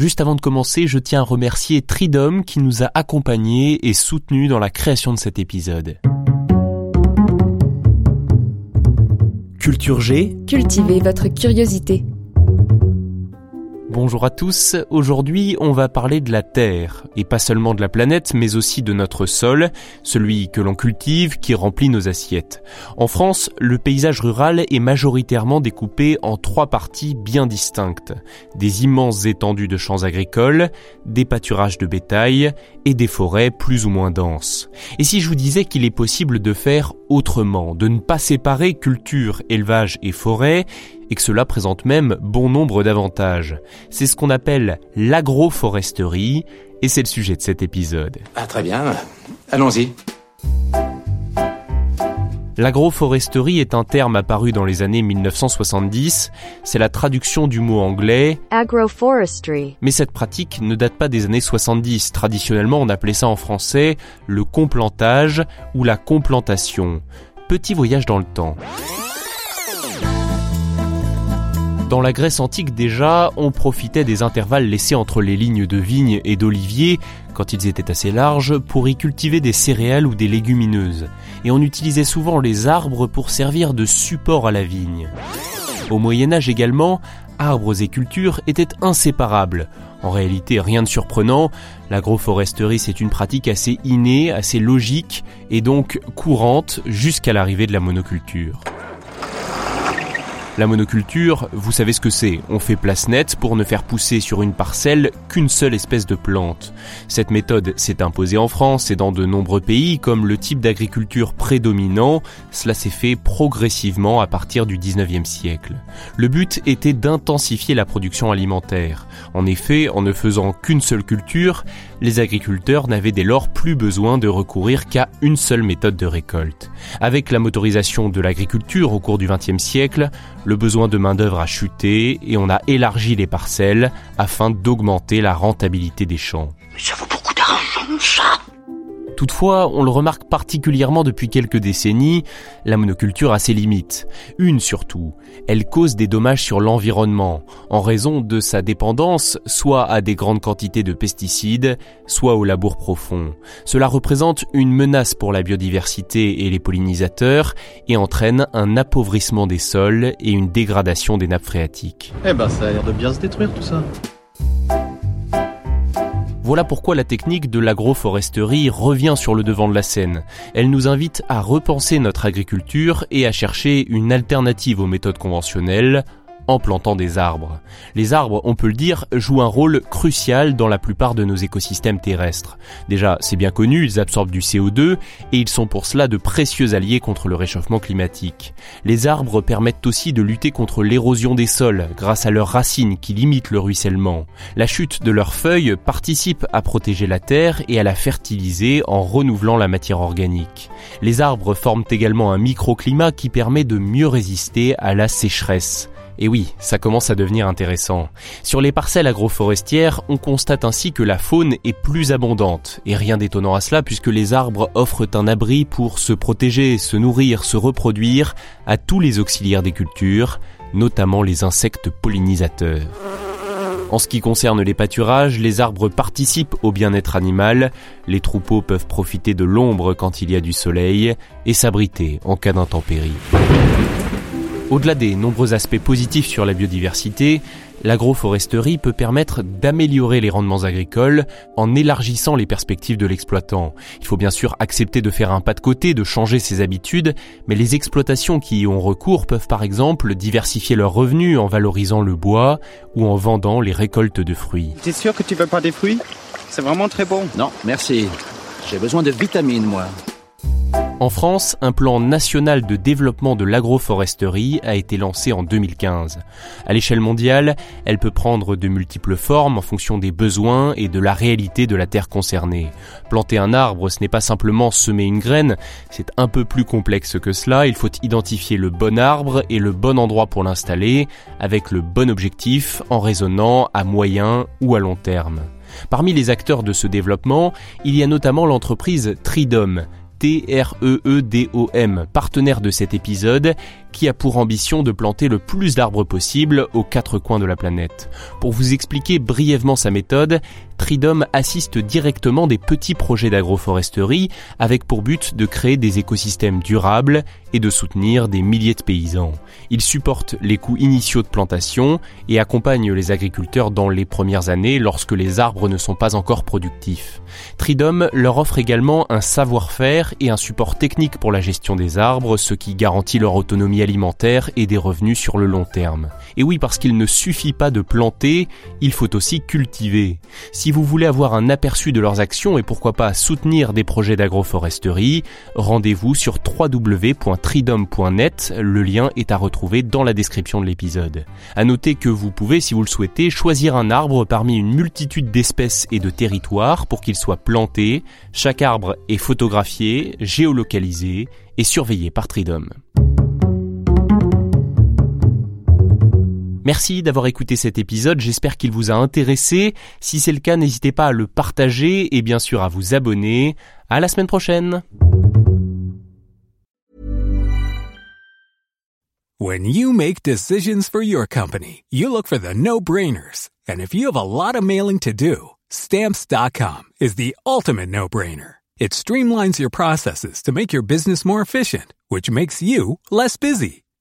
Juste avant de commencer, je tiens à remercier Tridom qui nous a accompagnés et soutenus dans la création de cet épisode. Culture G, Cultivez votre curiosité. Bonjour à tous, aujourd'hui on va parler de la Terre, et pas seulement de la planète, mais aussi de notre sol, celui que l'on cultive, qui remplit nos assiettes. En France, le paysage rural est majoritairement découpé en trois parties bien distinctes. Des immenses étendues de champs agricoles, des pâturages de bétail, et des forêts plus ou moins denses. Et si je vous disais qu'il est possible de faire autrement, de ne pas séparer culture, élevage et forêt, et que cela présente même bon nombre d'avantages. C'est ce qu'on appelle l'agroforesterie, et c'est le sujet de cet épisode. Ah très bien, allons-y. L'agroforesterie est un terme apparu dans les années 1970, c'est la traduction du mot anglais Agroforestry. mais cette pratique ne date pas des années 70. Traditionnellement, on appelait ça en français le complantage ou la complantation. Petit voyage dans le temps. Dans la Grèce antique déjà, on profitait des intervalles laissés entre les lignes de vignes et d'oliviers, quand ils étaient assez larges, pour y cultiver des céréales ou des légumineuses. Et on utilisait souvent les arbres pour servir de support à la vigne. Au Moyen Âge également, arbres et cultures étaient inséparables. En réalité, rien de surprenant, l'agroforesterie c'est une pratique assez innée, assez logique et donc courante jusqu'à l'arrivée de la monoculture. La monoculture, vous savez ce que c'est. On fait place nette pour ne faire pousser sur une parcelle qu'une seule espèce de plante. Cette méthode s'est imposée en France et dans de nombreux pays comme le type d'agriculture prédominant. Cela s'est fait progressivement à partir du 19e siècle. Le but était d'intensifier la production alimentaire. En effet, en ne faisant qu'une seule culture, les agriculteurs n'avaient dès lors plus besoin de recourir qu'à une seule méthode de récolte. Avec la motorisation de l'agriculture au cours du XXe siècle, le besoin de main-d'œuvre a chuté et on a élargi les parcelles afin d'augmenter la rentabilité des champs. Ça vaut beaucoup d'argent, ça Toutefois, on le remarque particulièrement depuis quelques décennies, la monoculture a ses limites. Une surtout, elle cause des dommages sur l'environnement, en raison de sa dépendance soit à des grandes quantités de pesticides, soit au labour profond. Cela représente une menace pour la biodiversité et les pollinisateurs, et entraîne un appauvrissement des sols et une dégradation des nappes phréatiques. Eh ben, ça a l'air de bien se détruire tout ça. Voilà pourquoi la technique de l'agroforesterie revient sur le devant de la scène. Elle nous invite à repenser notre agriculture et à chercher une alternative aux méthodes conventionnelles en plantant des arbres. Les arbres, on peut le dire, jouent un rôle crucial dans la plupart de nos écosystèmes terrestres. Déjà, c'est bien connu, ils absorbent du CO2 et ils sont pour cela de précieux alliés contre le réchauffement climatique. Les arbres permettent aussi de lutter contre l'érosion des sols grâce à leurs racines qui limitent le ruissellement. La chute de leurs feuilles participe à protéger la terre et à la fertiliser en renouvelant la matière organique. Les arbres forment également un microclimat qui permet de mieux résister à la sécheresse. Et oui, ça commence à devenir intéressant. Sur les parcelles agroforestières, on constate ainsi que la faune est plus abondante. Et rien d'étonnant à cela puisque les arbres offrent un abri pour se protéger, se nourrir, se reproduire à tous les auxiliaires des cultures, notamment les insectes pollinisateurs. En ce qui concerne les pâturages, les arbres participent au bien-être animal, les troupeaux peuvent profiter de l'ombre quand il y a du soleil et s'abriter en cas d'intempérie. Au-delà des nombreux aspects positifs sur la biodiversité, l'agroforesterie peut permettre d'améliorer les rendements agricoles en élargissant les perspectives de l'exploitant. Il faut bien sûr accepter de faire un pas de côté, de changer ses habitudes, mais les exploitations qui y ont recours peuvent par exemple diversifier leurs revenus en valorisant le bois ou en vendant les récoltes de fruits. T'es sûr que tu veux pas des fruits? C'est vraiment très bon. Non, merci. J'ai besoin de vitamines, moi. En France, un plan national de développement de l'agroforesterie a été lancé en 2015. À l'échelle mondiale, elle peut prendre de multiples formes en fonction des besoins et de la réalité de la terre concernée. Planter un arbre, ce n'est pas simplement semer une graine, c'est un peu plus complexe que cela. Il faut identifier le bon arbre et le bon endroit pour l'installer, avec le bon objectif, en raisonnant à moyen ou à long terme. Parmi les acteurs de ce développement, il y a notamment l'entreprise Tridom, T-R-E-E-D-O-M, partenaire de cet épisode, qui a pour ambition de planter le plus d'arbres possible aux quatre coins de la planète. Pour vous expliquer brièvement sa méthode, Tridom assiste directement des petits projets d'agroforesterie avec pour but de créer des écosystèmes durables et de soutenir des milliers de paysans. Il supporte les coûts initiaux de plantation et accompagne les agriculteurs dans les premières années lorsque les arbres ne sont pas encore productifs. Tridom leur offre également un savoir-faire et un support technique pour la gestion des arbres, ce qui garantit leur autonomie alimentaire et des revenus sur le long terme. Et oui, parce qu'il ne suffit pas de planter, il faut aussi cultiver. Si vous voulez avoir un aperçu de leurs actions et pourquoi pas soutenir des projets d'agroforesterie, rendez-vous sur www.tridom.net. Le lien est à retrouver dans la description de l'épisode. À noter que vous pouvez, si vous le souhaitez, choisir un arbre parmi une multitude d'espèces et de territoires pour qu'il soit planté. Chaque arbre est photographié, géolocalisé et surveillé par Tridom. Merci d'avoir écouté cet épisode, j'espère qu'il vous a intéressé. Si c'est le cas, n'hésitez pas à le partager et bien sûr à vous abonner. À la semaine prochaine. When you make decisions for your company, you look for the no-brainers. And if you have a lot of mailing to do, stamps.com is the ultimate no-brainer. It streamlines your processes to make your business more efficient, which makes you less busy.